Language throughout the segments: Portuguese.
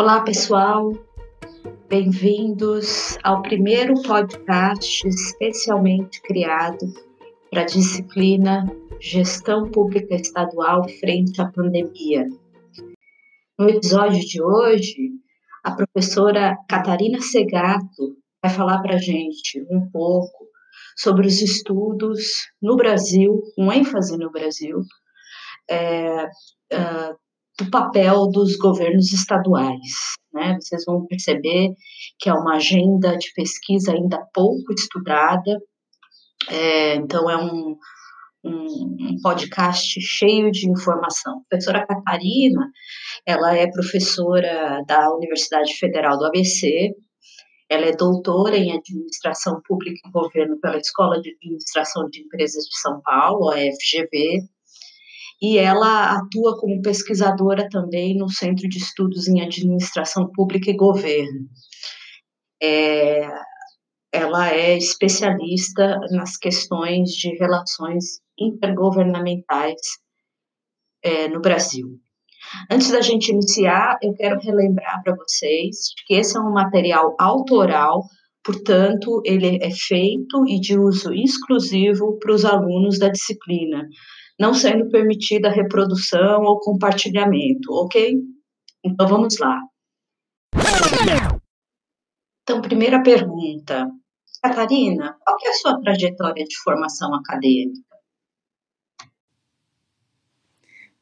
Olá, pessoal. Bem-vindos ao primeiro podcast especialmente criado para a disciplina Gestão Pública Estadual frente à pandemia. No episódio de hoje, a professora Catarina Segato vai falar para a gente um pouco sobre os estudos no Brasil, com ênfase no Brasil, é, uh, do papel dos governos estaduais. Né? Vocês vão perceber que é uma agenda de pesquisa ainda pouco estudada, é, então é um, um, um, podcast cheio de informação. A professora Catarina, ela é professora da Universidade Federal do ABC, ela é doutora em Administração Pública e Governo pela Escola de Administração de Empresas de São Paulo, a FGV, e ela atua como pesquisadora também no Centro de Estudos em Administração Pública e Governo. É, ela é especialista nas questões de relações intergovernamentais é, no Brasil. Antes da gente iniciar, eu quero relembrar para vocês que esse é um material autoral, portanto, ele é feito e de uso exclusivo para os alunos da disciplina não sendo permitida reprodução ou compartilhamento, ok? Então vamos lá. Então, primeira pergunta. Catarina, qual é a sua trajetória de formação acadêmica?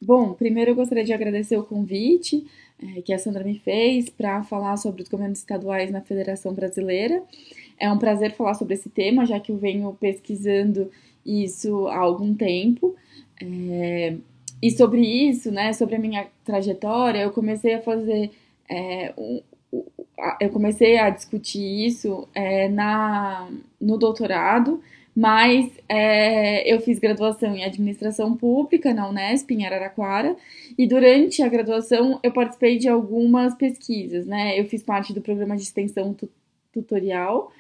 Bom, primeiro eu gostaria de agradecer o convite é, que a Sandra me fez para falar sobre os governos estaduais na Federação Brasileira. É um prazer falar sobre esse tema, já que eu venho pesquisando isso há algum tempo. É, e sobre isso, né, sobre a minha trajetória, eu comecei a fazer, é, um, eu comecei a discutir isso é, na, no doutorado, mas é, eu fiz graduação em administração pública na Unesp, em Araraquara, e durante a graduação eu participei de algumas pesquisas, né? Eu fiz parte do programa de extensão tutorial,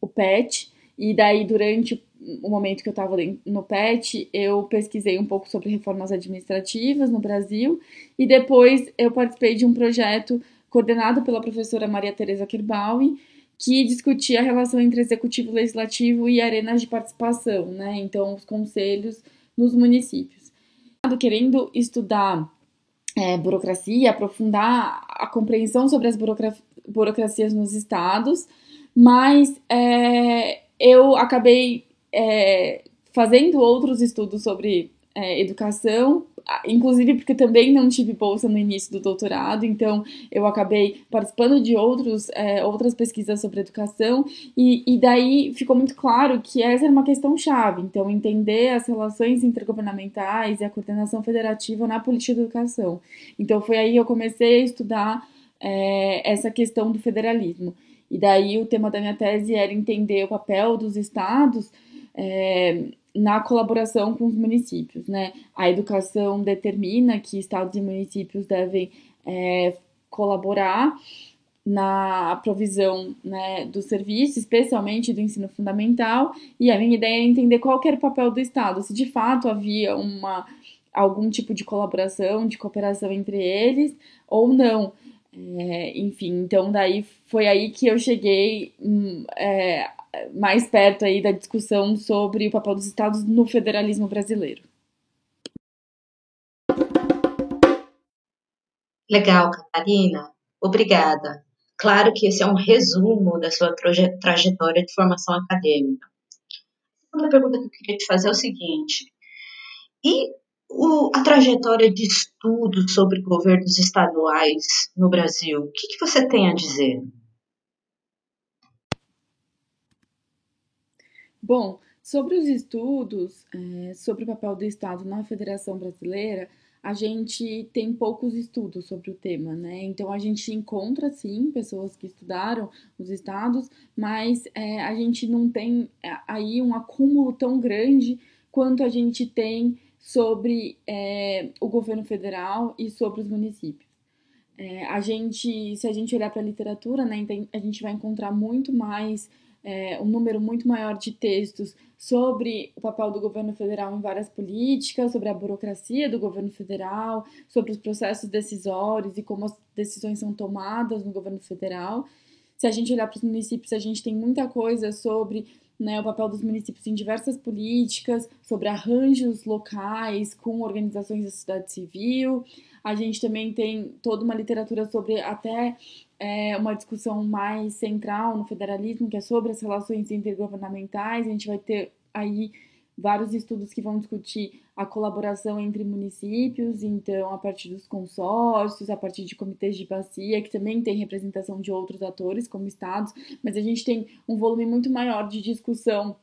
o PET, e daí durante o momento que eu estava no PET, eu pesquisei um pouco sobre reformas administrativas no Brasil e depois eu participei de um projeto coordenado pela professora Maria Teresa Kirbaui, que discutia a relação entre executivo legislativo e arenas de participação, né? Então, os conselhos nos municípios. Querendo estudar é, burocracia, aprofundar a compreensão sobre as burocracias nos estados, mas é, eu acabei é, fazendo outros estudos sobre é, educação, inclusive porque também não tive bolsa no início do doutorado, então eu acabei participando de outros, é, outras pesquisas sobre educação, e, e daí ficou muito claro que essa era uma questão chave, então entender as relações intergovernamentais e a coordenação federativa na política de educação. Então foi aí que eu comecei a estudar é, essa questão do federalismo. E daí o tema da minha tese era entender o papel dos estados é, na colaboração com os municípios, né? A educação determina que estados e municípios devem é, colaborar na provisão né, do serviço, especialmente do ensino fundamental, e a minha ideia é entender qual era o papel do Estado, se de fato havia uma, algum tipo de colaboração, de cooperação entre eles, ou não. É, enfim, então daí foi aí que eu cheguei hum, é, mais perto aí da discussão sobre o papel dos estados no federalismo brasileiro. Legal, Catarina. Obrigada. Claro que esse é um resumo da sua trajetória de formação acadêmica. A segunda pergunta que eu queria te fazer é o seguinte: e o, a trajetória de estudo sobre governos estaduais no Brasil? O que, que você tem a dizer? Bom, sobre os estudos é, sobre o papel do Estado na Federação Brasileira, a gente tem poucos estudos sobre o tema, né? Então a gente encontra sim pessoas que estudaram os estados, mas é, a gente não tem é, aí um acúmulo tão grande quanto a gente tem sobre é, o governo federal e sobre os municípios. É, a gente, se a gente olhar para a literatura, né, a gente vai encontrar muito mais é, um número muito maior de textos sobre o papel do governo federal em várias políticas, sobre a burocracia do governo federal, sobre os processos decisórios e como as decisões são tomadas no governo federal. Se a gente olhar para os municípios, a gente tem muita coisa sobre né, o papel dos municípios em diversas políticas, sobre arranjos locais com organizações da sociedade civil. A gente também tem toda uma literatura sobre até é, uma discussão mais central no federalismo, que é sobre as relações intergovernamentais. A gente vai ter aí vários estudos que vão discutir a colaboração entre municípios, então a partir dos consórcios, a partir de comitês de bacia, que também tem representação de outros atores, como estados, mas a gente tem um volume muito maior de discussão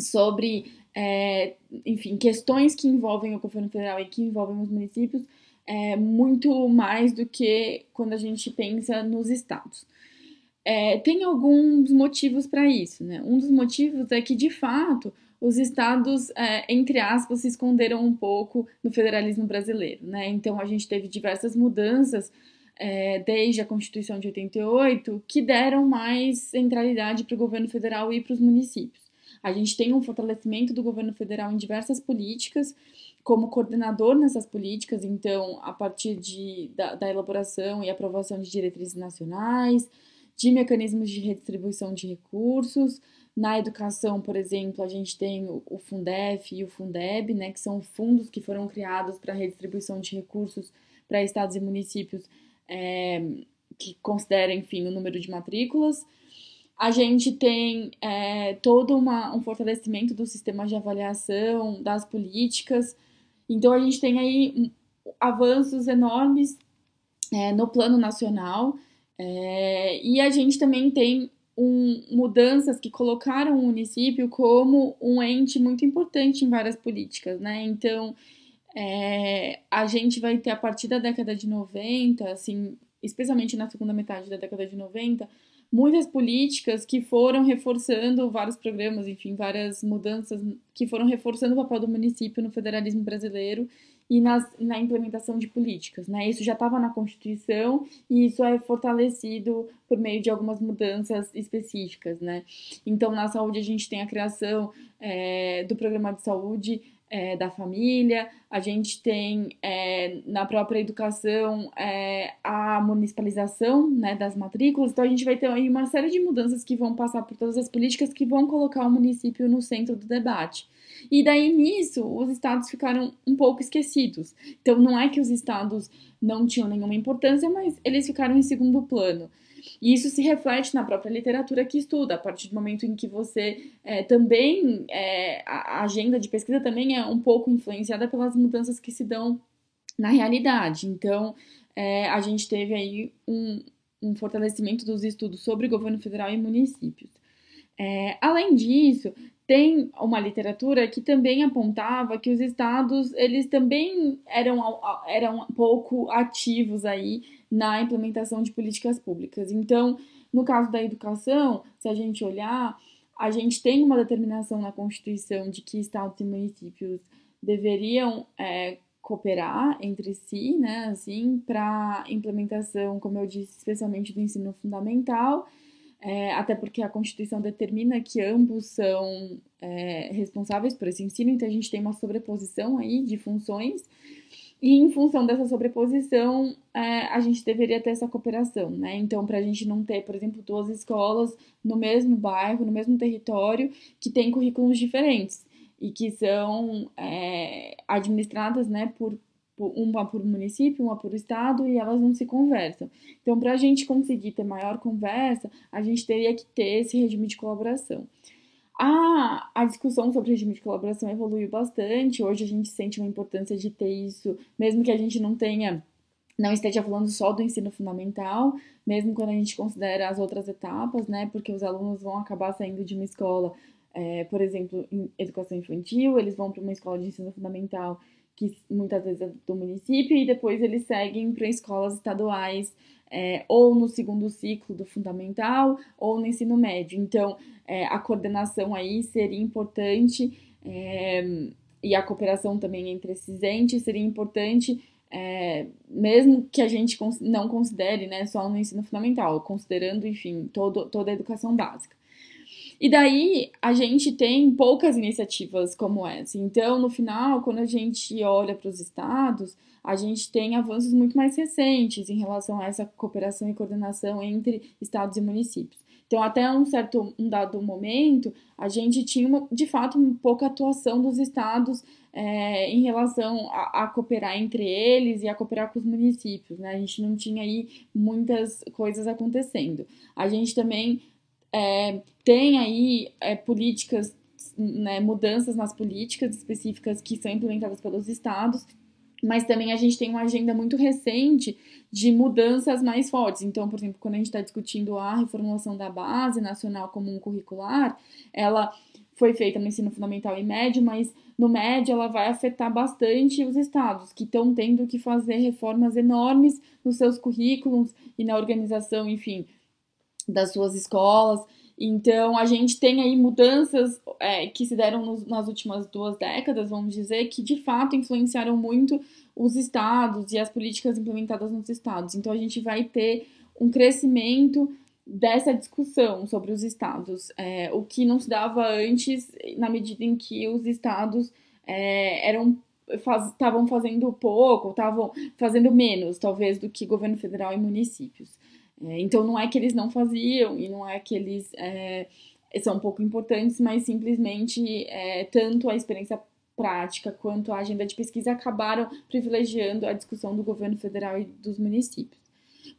sobre, é, enfim, questões que envolvem o governo federal e que envolvem os municípios, é, muito mais do que quando a gente pensa nos estados. É, tem alguns motivos para isso, né? Um dos motivos é que, de fato, os estados, é, entre aspas, se esconderam um pouco no federalismo brasileiro, né? Então a gente teve diversas mudanças é, desde a Constituição de 88 que deram mais centralidade para o governo federal e para os municípios. A gente tem um fortalecimento do governo federal em diversas políticas, como coordenador nessas políticas, então, a partir de, da, da elaboração e aprovação de diretrizes nacionais, de mecanismos de redistribuição de recursos, na educação, por exemplo, a gente tem o Fundef e o Fundeb, né, que são fundos que foram criados para redistribuição de recursos para estados e municípios é, que considerem, enfim, o número de matrículas. A gente tem é, todo uma, um fortalecimento do sistema de avaliação, das políticas. Então, a gente tem aí avanços enormes é, no plano nacional. É, e a gente também tem um, mudanças que colocaram o município como um ente muito importante em várias políticas, né? Então, é, a gente vai ter a partir da década de 90, assim, especialmente na segunda metade da década de 90, muitas políticas que foram reforçando vários programas, enfim, várias mudanças que foram reforçando o papel do município no federalismo brasileiro e nas, na implementação de políticas. Né? Isso já estava na Constituição e isso é fortalecido por meio de algumas mudanças específicas. Né? Então, na saúde, a gente tem a criação é, do programa de saúde é, da família, a gente tem é, na própria educação é, a municipalização né, das matrículas, então a gente vai ter uma série de mudanças que vão passar por todas as políticas que vão colocar o município no centro do debate. E daí nisso, os estados ficaram um pouco esquecidos. Então não é que os estados não tinham nenhuma importância, mas eles ficaram em segundo plano. E isso se reflete na própria literatura que estuda, a partir do momento em que você é, também, é, a agenda de pesquisa também é um pouco influenciada pelas mudanças que se dão na realidade. Então, é, a gente teve aí um, um fortalecimento dos estudos sobre governo federal e municípios. É, além disso, tem uma literatura que também apontava que os estados eles também eram, eram pouco ativos aí na implementação de políticas públicas. Então, no caso da educação, se a gente olhar, a gente tem uma determinação na Constituição de que estados e municípios deveriam é, cooperar entre si, né, assim, para implementação, como eu disse, especialmente do ensino fundamental é, até porque a Constituição determina que ambos são é, responsáveis por esse ensino, então a gente tem uma sobreposição aí de funções, e em função dessa sobreposição, é, a gente deveria ter essa cooperação, né? Então, para a gente não ter, por exemplo, duas escolas no mesmo bairro, no mesmo território, que têm currículos diferentes e que são é, administradas, né, por uma por município, uma por estado, e elas não se conversam. Então, para a gente conseguir ter maior conversa, a gente teria que ter esse regime de colaboração. A, a discussão sobre regime de colaboração evoluiu bastante. Hoje a gente sente uma importância de ter isso, mesmo que a gente não tenha, não esteja falando só do ensino fundamental, mesmo quando a gente considera as outras etapas, né? Porque os alunos vão acabar saindo de uma escola, é, por exemplo, em educação infantil, eles vão para uma escola de ensino fundamental que muitas vezes é do município, e depois eles seguem para escolas estaduais, é, ou no segundo ciclo do fundamental, ou no ensino médio. Então, é, a coordenação aí seria importante, é, e a cooperação também entre esses entes seria importante, é, mesmo que a gente não considere né, só no ensino fundamental, considerando, enfim, todo, toda a educação básica. E daí a gente tem poucas iniciativas como essa. Então, no final, quando a gente olha para os estados, a gente tem avanços muito mais recentes em relação a essa cooperação e coordenação entre estados e municípios. Então, até um certo um dado momento, a gente tinha, de fato, pouca atuação dos estados é, em relação a, a, cooperar entre eles e a cooperar com os municípios, né? A gente não tinha aí muitas coisas acontecendo. A gente também é, tem aí é, políticas, né, mudanças nas políticas específicas que são implementadas pelos estados, mas também a gente tem uma agenda muito recente de mudanças mais fortes. Então, por exemplo, quando a gente está discutindo a reformulação da base nacional comum curricular, ela foi feita no ensino fundamental e médio, mas no médio ela vai afetar bastante os estados, que estão tendo que fazer reformas enormes nos seus currículos e na organização, enfim, das suas escolas. Então, a gente tem aí mudanças é, que se deram nos, nas últimas duas décadas, vamos dizer, que de fato influenciaram muito os estados e as políticas implementadas nos estados. Então, a gente vai ter um crescimento dessa discussão sobre os estados, é, o que não se dava antes, na medida em que os estados é, eram estavam faz, fazendo pouco, estavam fazendo menos, talvez, do que governo federal e municípios. É, então não é que eles não faziam e não é que eles é, são pouco importantes, mas simplesmente é, tanto a experiência prática quanto a agenda de pesquisa acabaram privilegiando a discussão do governo federal e dos municípios.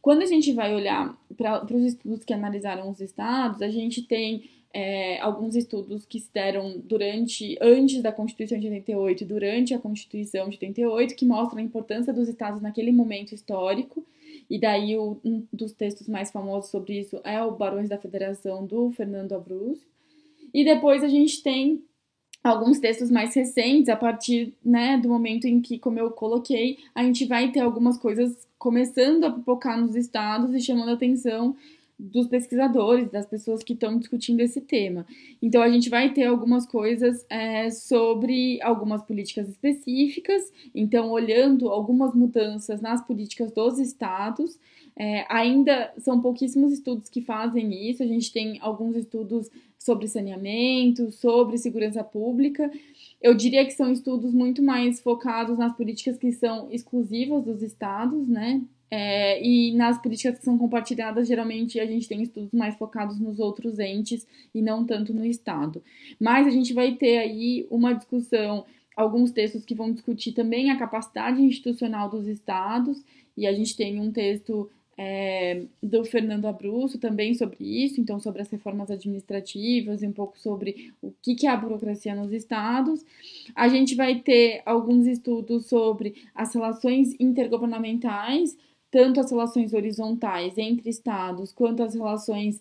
Quando a gente vai olhar para os estudos que analisaram os estados, a gente tem é, alguns estudos que se deram durante, antes da Constituição de 88 e durante a Constituição de 88, que mostram a importância dos estados naquele momento histórico e daí o, um dos textos mais famosos sobre isso é o Barões da Federação do Fernando Abruzzo. E depois a gente tem alguns textos mais recentes, a partir né, do momento em que, como eu coloquei, a gente vai ter algumas coisas começando a pipocar nos estados e chamando atenção dos pesquisadores, das pessoas que estão discutindo esse tema. Então, a gente vai ter algumas coisas é, sobre algumas políticas específicas, então, olhando algumas mudanças nas políticas dos estados. É, ainda são pouquíssimos estudos que fazem isso, a gente tem alguns estudos sobre saneamento, sobre segurança pública. Eu diria que são estudos muito mais focados nas políticas que são exclusivas dos estados, né? É, e nas políticas que são compartilhadas, geralmente a gente tem estudos mais focados nos outros entes e não tanto no Estado. Mas a gente vai ter aí uma discussão, alguns textos que vão discutir também a capacidade institucional dos Estados, e a gente tem um texto é, do Fernando Abruzzo também sobre isso, então sobre as reformas administrativas e um pouco sobre o que, que é a burocracia nos estados. A gente vai ter alguns estudos sobre as relações intergovernamentais, tanto as relações horizontais entre estados quanto as relações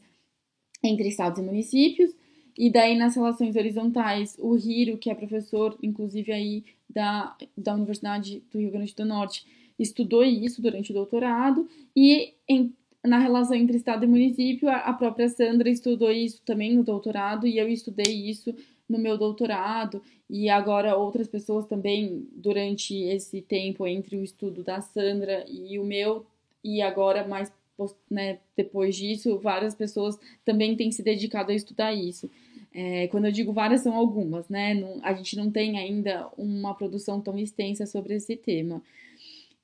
entre estados e municípios. E daí nas relações horizontais, o Hiro, que é professor, inclusive aí da, da Universidade do Rio Grande do Norte, estudou isso durante o doutorado. E em, na relação entre estado e município, a, a própria Sandra estudou isso também no doutorado e eu estudei isso no meu doutorado e agora outras pessoas também durante esse tempo entre o estudo da Sandra e o meu e agora mais né, depois disso várias pessoas também têm se dedicado a estudar isso. É, quando eu digo várias são algumas né? Não, a gente não tem ainda uma produção tão extensa sobre esse tema.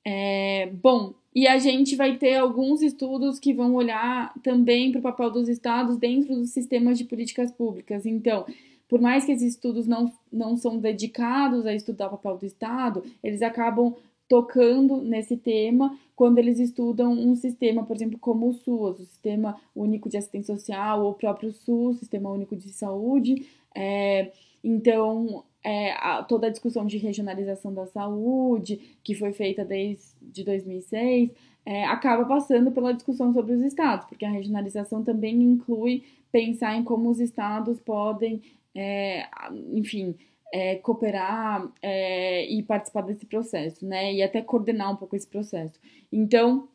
É, bom e a gente vai ter alguns estudos que vão olhar também para o papel dos estados dentro dos sistemas de políticas públicas. Então por mais que esses estudos não, não são dedicados a estudar o papel do Estado, eles acabam tocando nesse tema quando eles estudam um sistema, por exemplo, como o SUS, o Sistema Único de Assistência Social, ou o próprio SUS, Sistema Único de Saúde. É, então, é, a, toda a discussão de regionalização da saúde, que foi feita desde 2006, é, acaba passando pela discussão sobre os estados, porque a regionalização também inclui pensar em como os estados podem é, enfim, é, cooperar é, e participar desse processo, né? E até coordenar um pouco esse processo. Então,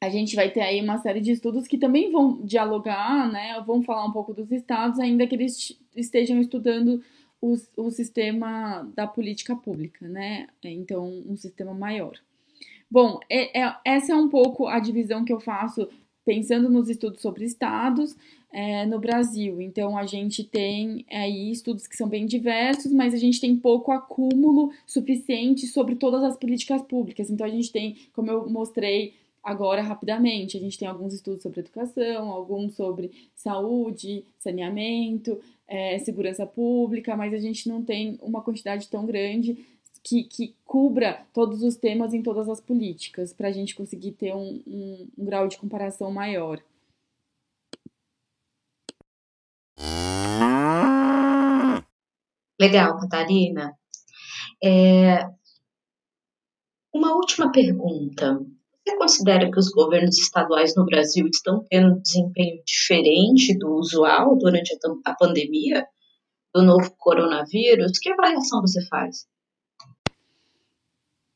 a gente vai ter aí uma série de estudos que também vão dialogar, né? Vão falar um pouco dos estados, ainda que eles estejam estudando o, o sistema da política pública, né? Então, um sistema maior. Bom, é, é, essa é um pouco a divisão que eu faço pensando nos estudos sobre estados. É, no Brasil. Então, a gente tem aí estudos que são bem diversos, mas a gente tem pouco acúmulo suficiente sobre todas as políticas públicas. Então, a gente tem, como eu mostrei agora rapidamente, a gente tem alguns estudos sobre educação, alguns sobre saúde, saneamento, é, segurança pública, mas a gente não tem uma quantidade tão grande que, que cubra todos os temas em todas as políticas, para a gente conseguir ter um, um, um grau de comparação maior. Legal, Catarina. É... Uma última pergunta. Você considera que os governos estaduais no Brasil estão tendo um desempenho diferente do usual durante a pandemia do novo coronavírus? Que avaliação você faz?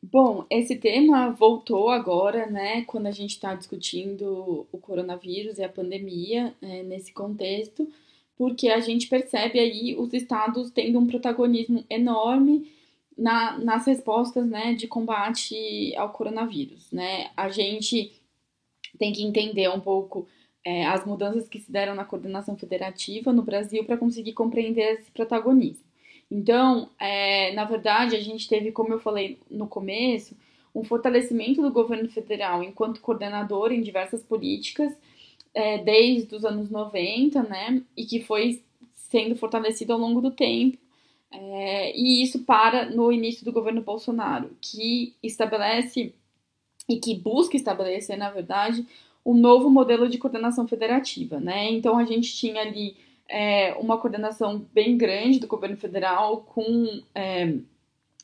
Bom, esse tema voltou agora, né, quando a gente está discutindo o coronavírus e a pandemia é, nesse contexto, porque a gente percebe aí os estados tendo um protagonismo enorme na, nas respostas, né, de combate ao coronavírus, né. A gente tem que entender um pouco é, as mudanças que se deram na coordenação federativa no Brasil para conseguir compreender esse protagonismo. Então, é, na verdade, a gente teve, como eu falei no começo, um fortalecimento do governo federal enquanto coordenador em diversas políticas é, desde os anos 90, né, e que foi sendo fortalecido ao longo do tempo. É, e isso para no início do governo Bolsonaro, que estabelece e que busca estabelecer, na verdade, um novo modelo de coordenação federativa, né? Então a gente tinha ali é, uma coordenação bem grande do governo federal com, é,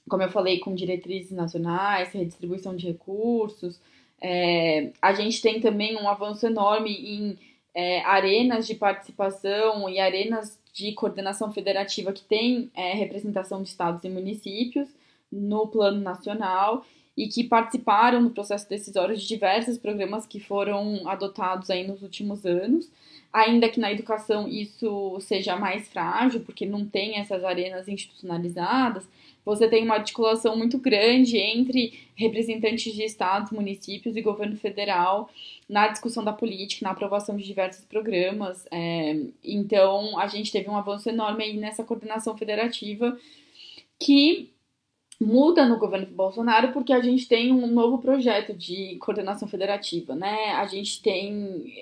como eu falei, com diretrizes nacionais, redistribuição de recursos. É, a gente tem também um avanço enorme em é, arenas de participação e arenas de coordenação federativa que tem é, representação de estados e municípios no plano nacional e que participaram no processo decisório de diversos programas que foram adotados aí nos últimos anos ainda que na educação isso seja mais frágil, porque não tem essas arenas institucionalizadas, você tem uma articulação muito grande entre representantes de estados, municípios e governo federal na discussão da política, na aprovação de diversos programas. É, então, a gente teve um avanço enorme aí nessa coordenação federativa que muda no governo Bolsonaro porque a gente tem um novo projeto de coordenação federativa, né? A gente tem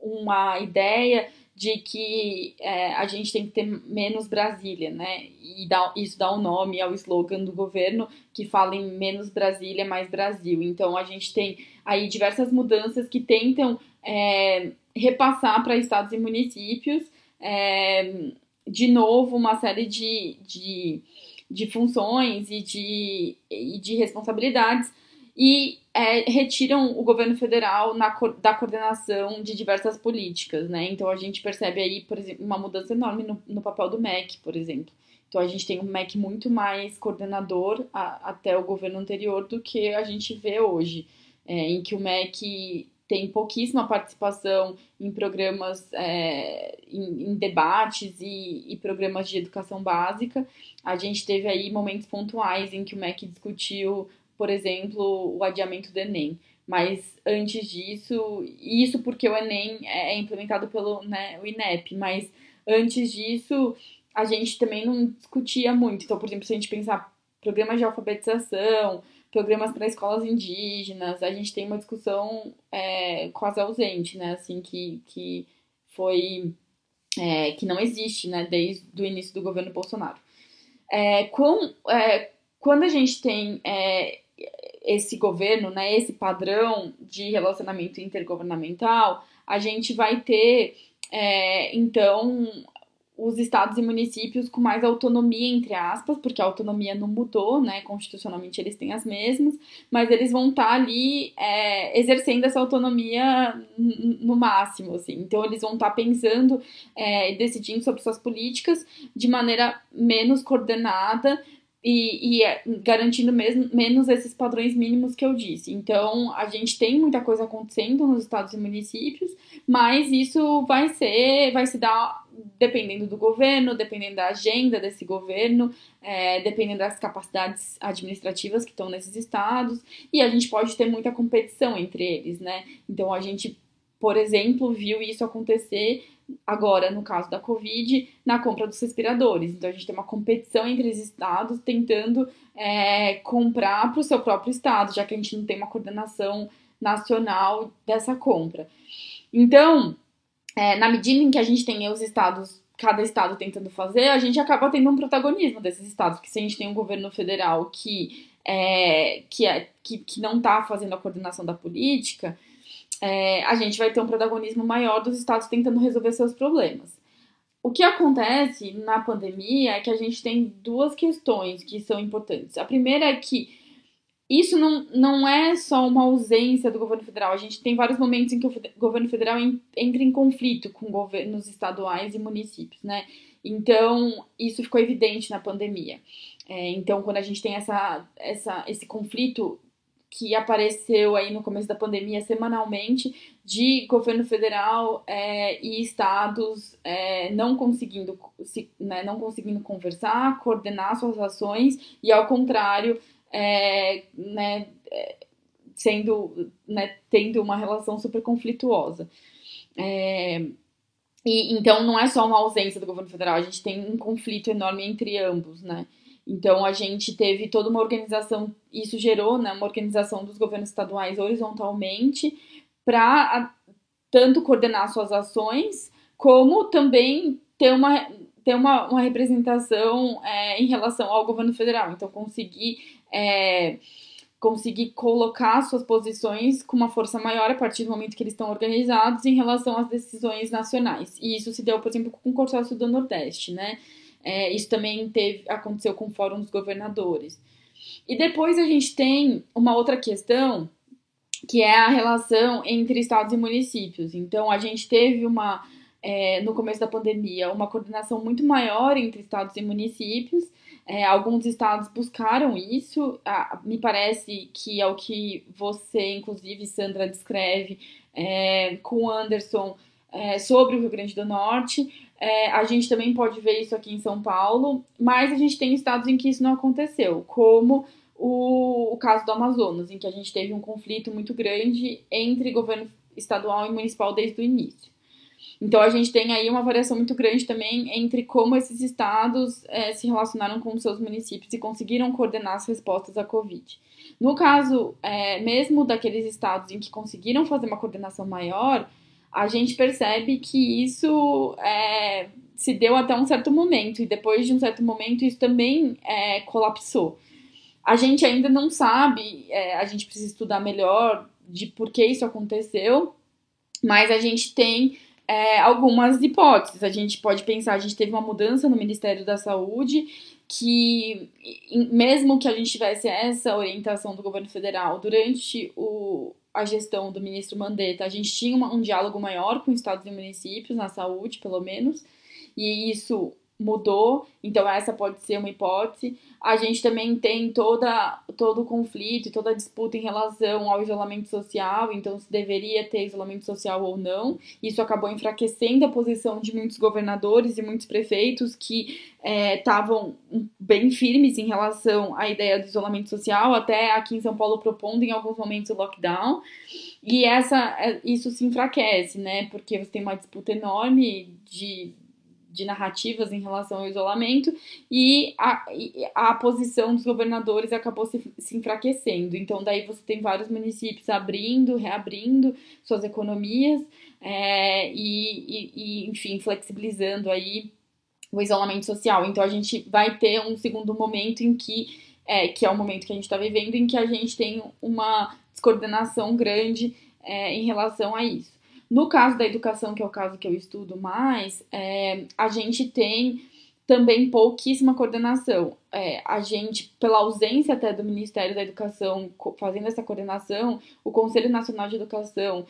uma ideia de que é, a gente tem que ter menos Brasília, né? E dá, isso dá o um nome ao slogan do governo que fala em menos Brasília, mais Brasil. Então a gente tem aí diversas mudanças que tentam é, repassar para estados e municípios é, de novo uma série de, de, de funções e de, e de responsabilidades e é, retiram o governo federal na, da coordenação de diversas políticas, né? Então a gente percebe aí, por exemplo, uma mudança enorme no, no papel do MEC, por exemplo. Então a gente tem um MEC muito mais coordenador a, até o governo anterior do que a gente vê hoje, é, em que o MEC tem pouquíssima participação em programas, é, em, em, debates e, e, programas de educação básica. A gente teve aí momentos pontuais em que o MEC discutiu por exemplo, o adiamento do Enem. Mas antes disso, isso porque o Enem é, é implementado pelo né, o INEP, mas antes disso a gente também não discutia muito. Então, por exemplo, se a gente pensar programas de alfabetização, programas para escolas indígenas, a gente tem uma discussão é, quase ausente, né? Assim, que, que foi. É, que não existe, né? Desde o início do governo Bolsonaro. É, com, é, quando a gente tem é, esse governo, né, esse padrão de relacionamento intergovernamental, a gente vai ter, é, então, os estados e municípios com mais autonomia, entre aspas, porque a autonomia não mudou, né? Constitucionalmente eles têm as mesmas, mas eles vão estar tá ali é, exercendo essa autonomia no máximo, assim. Então eles vão estar tá pensando e é, decidindo sobre suas políticas de maneira menos coordenada, e, e é garantindo menos esses padrões mínimos que eu disse. Então, a gente tem muita coisa acontecendo nos estados e municípios, mas isso vai ser, vai se dar dependendo do governo, dependendo da agenda desse governo, é, dependendo das capacidades administrativas que estão nesses estados, e a gente pode ter muita competição entre eles, né? Então, a gente por exemplo, viu isso acontecer agora, no caso da Covid, na compra dos respiradores. Então, a gente tem uma competição entre os estados tentando é, comprar para o seu próprio estado, já que a gente não tem uma coordenação nacional dessa compra. Então, é, na medida em que a gente tem os estados, cada estado tentando fazer, a gente acaba tendo um protagonismo desses estados, que se a gente tem um governo federal que, é, que, é, que, que não está fazendo a coordenação da política, é, a gente vai ter um protagonismo maior dos estados tentando resolver seus problemas. O que acontece na pandemia é que a gente tem duas questões que são importantes. A primeira é que isso não, não é só uma ausência do governo federal. A gente tem vários momentos em que o governo federal entra em conflito com governos estaduais e municípios, né? Então, isso ficou evidente na pandemia. É, então, quando a gente tem essa, essa, esse conflito que apareceu aí no começo da pandemia semanalmente de governo federal é, e estados é, não conseguindo se, né, não conseguindo conversar, coordenar suas ações e ao contrário é, né, é, sendo, né, tendo uma relação super conflituosa. É, e, então, não é só uma ausência do governo federal, a gente tem um conflito enorme entre ambos, né? Então, a gente teve toda uma organização, isso gerou né, uma organização dos governos estaduais horizontalmente para tanto coordenar suas ações, como também ter uma, ter uma, uma representação é, em relação ao governo federal. Então, conseguir é, conseguir colocar suas posições com uma força maior a partir do momento que eles estão organizados em relação às decisões nacionais. E isso se deu, por exemplo, com o consórcio do Nordeste, né? É, isso também teve, aconteceu com o Fórum dos Governadores. E depois a gente tem uma outra questão, que é a relação entre estados e municípios. Então, a gente teve uma, é, no começo da pandemia, uma coordenação muito maior entre estados e municípios, é, alguns estados buscaram isso, ah, me parece que é o que você, inclusive, Sandra, descreve é, com o Anderson é, sobre o Rio Grande do Norte. É, a gente também pode ver isso aqui em São Paulo, mas a gente tem estados em que isso não aconteceu, como o, o caso do Amazonas, em que a gente teve um conflito muito grande entre governo estadual e municipal desde o início. Então a gente tem aí uma variação muito grande também entre como esses estados é, se relacionaram com seus municípios e conseguiram coordenar as respostas à Covid. No caso, é, mesmo daqueles estados em que conseguiram fazer uma coordenação maior, a gente percebe que isso é, se deu até um certo momento, e depois de um certo momento isso também é, colapsou. A gente ainda não sabe, é, a gente precisa estudar melhor de por que isso aconteceu, mas a gente tem é, algumas hipóteses. A gente pode pensar, a gente teve uma mudança no Ministério da Saúde que, mesmo que a gente tivesse essa orientação do governo federal durante o, a gestão do ministro Mandetta, a gente tinha uma, um diálogo maior com estados e municípios na saúde, pelo menos, e isso mudou, então essa pode ser uma hipótese. A gente também tem toda, todo o conflito toda a disputa em relação ao isolamento social, então se deveria ter isolamento social ou não. Isso acabou enfraquecendo a posição de muitos governadores e muitos prefeitos que estavam é, bem firmes em relação à ideia do isolamento social, até aqui em São Paulo propondo em alguns momentos o lockdown. E essa, é, isso se enfraquece, né? Porque você tem uma disputa enorme de, de narrativas em relação ao isolamento e a, a posição dos governadores acabou se, se enfraquecendo. Então, daí você tem vários municípios abrindo, reabrindo suas economias é, e, e, enfim, flexibilizando aí o isolamento social. Então, a gente vai ter um segundo momento em que, é, que é o momento que a gente está vivendo, em que a gente tem uma descoordenação grande é, em relação a isso. No caso da educação, que é o caso que eu estudo mais, é, a gente tem também pouquíssima coordenação. É, a gente, pela ausência até do Ministério da Educação fazendo essa coordenação, o Conselho Nacional de Educação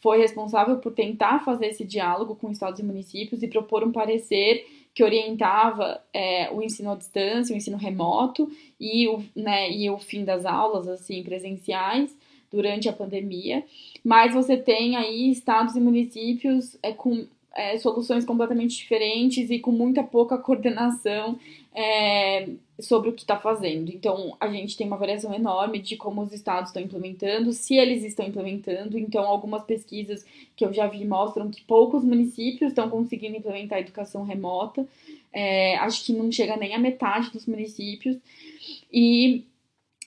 foi responsável por tentar fazer esse diálogo com estados e municípios e propor um parecer que orientava é, o ensino à distância, o ensino remoto e o, né, e o fim das aulas assim presenciais durante a pandemia, mas você tem aí estados e municípios é, com é, soluções completamente diferentes e com muita pouca coordenação é, sobre o que está fazendo. Então, a gente tem uma variação enorme de como os estados estão implementando, se eles estão implementando. Então, algumas pesquisas que eu já vi mostram que poucos municípios estão conseguindo implementar a educação remota. É, acho que não chega nem a metade dos municípios. E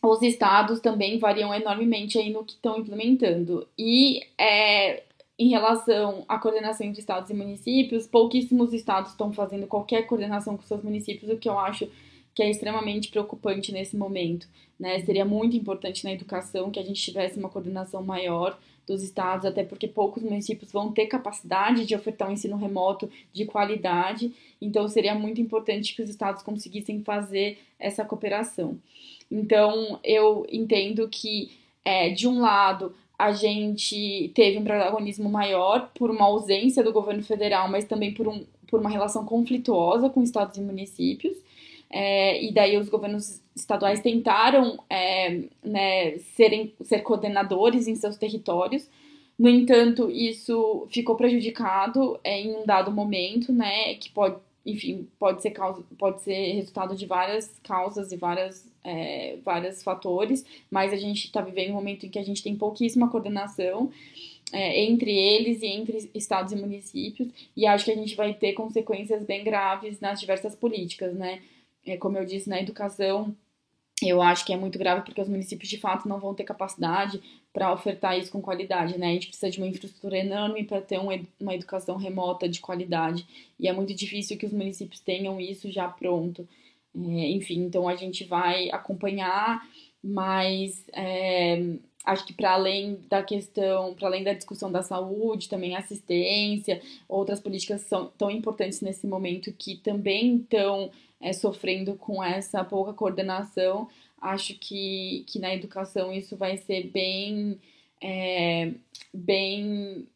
os estados também variam enormemente aí no que estão implementando. E é, em relação à coordenação entre estados e municípios, pouquíssimos estados estão fazendo qualquer coordenação com seus municípios, o que eu acho que é extremamente preocupante nesse momento. Né? Seria muito importante na educação que a gente tivesse uma coordenação maior dos estados, até porque poucos municípios vão ter capacidade de ofertar um ensino remoto de qualidade, então seria muito importante que os estados conseguissem fazer essa cooperação. Então, eu entendo que, é, de um lado, a gente teve um protagonismo maior por uma ausência do governo federal, mas também por, um, por uma relação conflituosa com estados e municípios. É, e daí os governos estaduais tentaram é, né, serem, ser coordenadores em seus territórios. No entanto, isso ficou prejudicado é, em um dado momento, né, que pode enfim, pode ser, causa, pode ser resultado de várias causas e várias, é, vários fatores, mas a gente está vivendo um momento em que a gente tem pouquíssima coordenação é, entre eles e entre estados e municípios, e acho que a gente vai ter consequências bem graves nas diversas políticas, né? É, como eu disse, na educação, eu acho que é muito grave porque os municípios de fato não vão ter capacidade para ofertar isso com qualidade, né? A gente precisa de uma infraestrutura enorme para ter uma educação remota de qualidade e é muito difícil que os municípios tenham isso já pronto. É, enfim, então a gente vai acompanhar, mas é, acho que para além da questão, para além da discussão da saúde, também assistência, outras políticas são tão importantes nesse momento que também estão é, sofrendo com essa pouca coordenação. Acho que, que na educação isso vai ser bem, é, bem,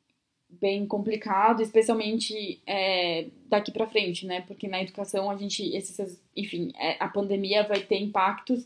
bem complicado, especialmente é, daqui para frente, né? Porque na educação a gente, esses, enfim, é, a pandemia vai ter impactos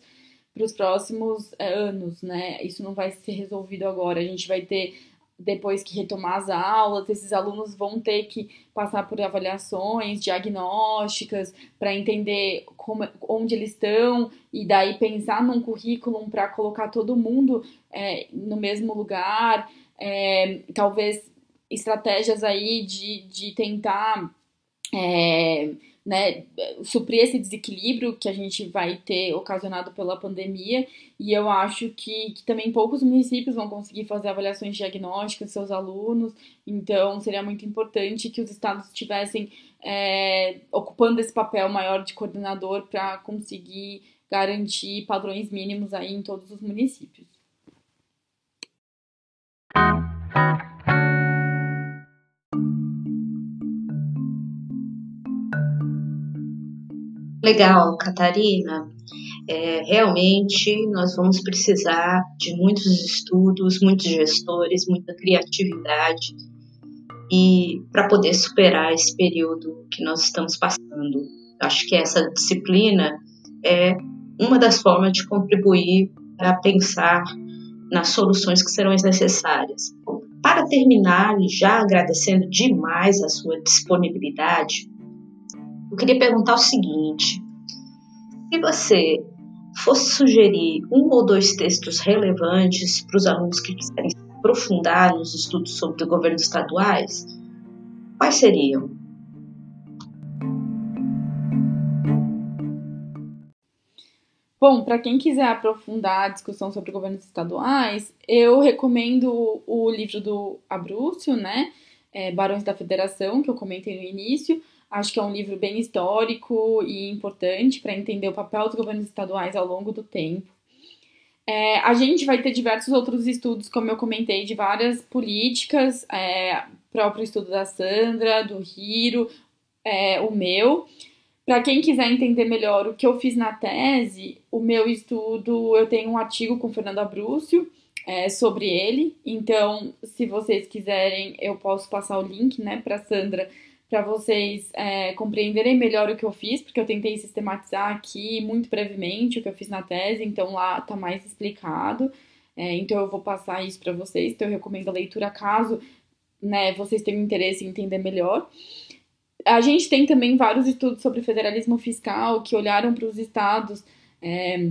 para os próximos é, anos, né? Isso não vai ser resolvido agora. A gente vai ter depois que retomar as aulas, esses alunos vão ter que passar por avaliações diagnósticas para entender como, onde eles estão e daí pensar num currículo para colocar todo mundo é, no mesmo lugar, é, talvez estratégias aí de, de tentar é, né, suprir esse desequilíbrio que a gente vai ter ocasionado pela pandemia, e eu acho que, que também poucos municípios vão conseguir fazer avaliações diagnósticas seus alunos, então seria muito importante que os estados estivessem é, ocupando esse papel maior de coordenador para conseguir garantir padrões mínimos aí em todos os municípios. Legal, Catarina. É, realmente nós vamos precisar de muitos estudos, muitos gestores, muita criatividade e para poder superar esse período que nós estamos passando. Acho que essa disciplina é uma das formas de contribuir para pensar nas soluções que serão necessárias. Para terminar, já agradecendo demais a sua disponibilidade, eu queria perguntar o seguinte: se você fosse sugerir um ou dois textos relevantes para os alunos que quiserem se aprofundar nos estudos sobre governos estaduais, quais seriam? Bom, para quem quiser aprofundar a discussão sobre governos estaduais, eu recomendo o livro do Abrúcio, né? É, Barões da Federação, que eu comentei no início, Acho que é um livro bem histórico e importante para entender o papel dos governos estaduais ao longo do tempo. É, a gente vai ter diversos outros estudos, como eu comentei, de várias políticas, é, próprio estudo da Sandra, do Hiro, é, o meu. Para quem quiser entender melhor o que eu fiz na tese, o meu estudo, eu tenho um artigo com Fernando Abrúcio é, sobre ele. Então, se vocês quiserem, eu posso passar o link né, para Sandra para vocês é, compreenderem melhor o que eu fiz, porque eu tentei sistematizar aqui muito brevemente o que eu fiz na tese, então lá está mais explicado. É, então eu vou passar isso para vocês. Então eu recomendo a leitura caso né, vocês tenham interesse em entender melhor. A gente tem também vários estudos sobre federalismo fiscal que olharam para os estados é,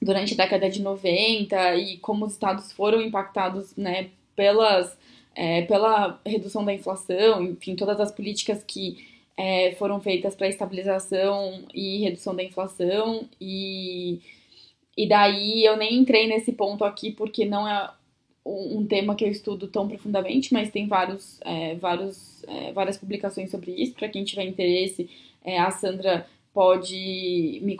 durante a década de 90 e como os estados foram impactados né, pelas, é, pela redução da inflação, enfim, todas as políticas que é, foram feitas para estabilização e redução da inflação e, e daí eu nem entrei nesse ponto aqui porque não é um tema que eu estudo tão profundamente, mas tem vários, é, vários, é, várias publicações sobre isso. Para quem tiver interesse, é, a Sandra pode me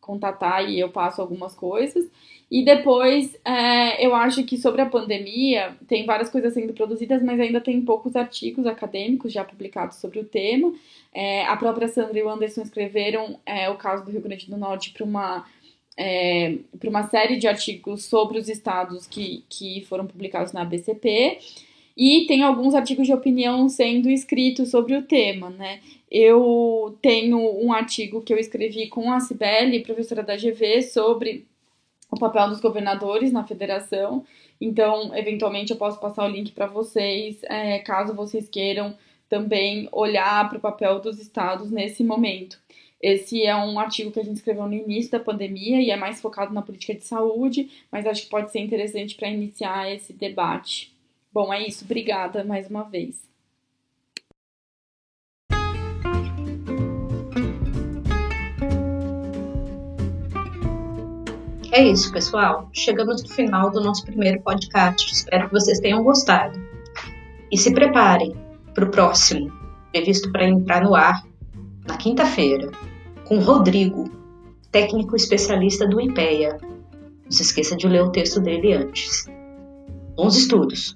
contatar e eu passo algumas coisas. E depois, é, eu acho que sobre a pandemia, tem várias coisas sendo produzidas, mas ainda tem poucos artigos acadêmicos já publicados sobre o tema. É, a própria Sandra e o Anderson escreveram é, o caso do Rio Grande do Norte para uma é, para uma série de artigos sobre os estados que, que foram publicados na BCP e tem alguns artigos de opinião sendo escritos sobre o tema, né? Eu tenho um artigo que eu escrevi com a Cibele, professora da GV, sobre o papel dos governadores na federação. Então, eventualmente, eu posso passar o link para vocês, é, caso vocês queiram também olhar para o papel dos estados nesse momento. Esse é um artigo que a gente escreveu no início da pandemia e é mais focado na política de saúde, mas acho que pode ser interessante para iniciar esse debate. Bom, é isso. Obrigada mais uma vez. É isso, pessoal. Chegamos no final do nosso primeiro podcast. Espero que vocês tenham gostado. E se preparem para o próximo, previsto para entrar no ar na quinta-feira com Rodrigo, técnico especialista do IPEA. Não se esqueça de ler o texto dele antes. Bons estudos!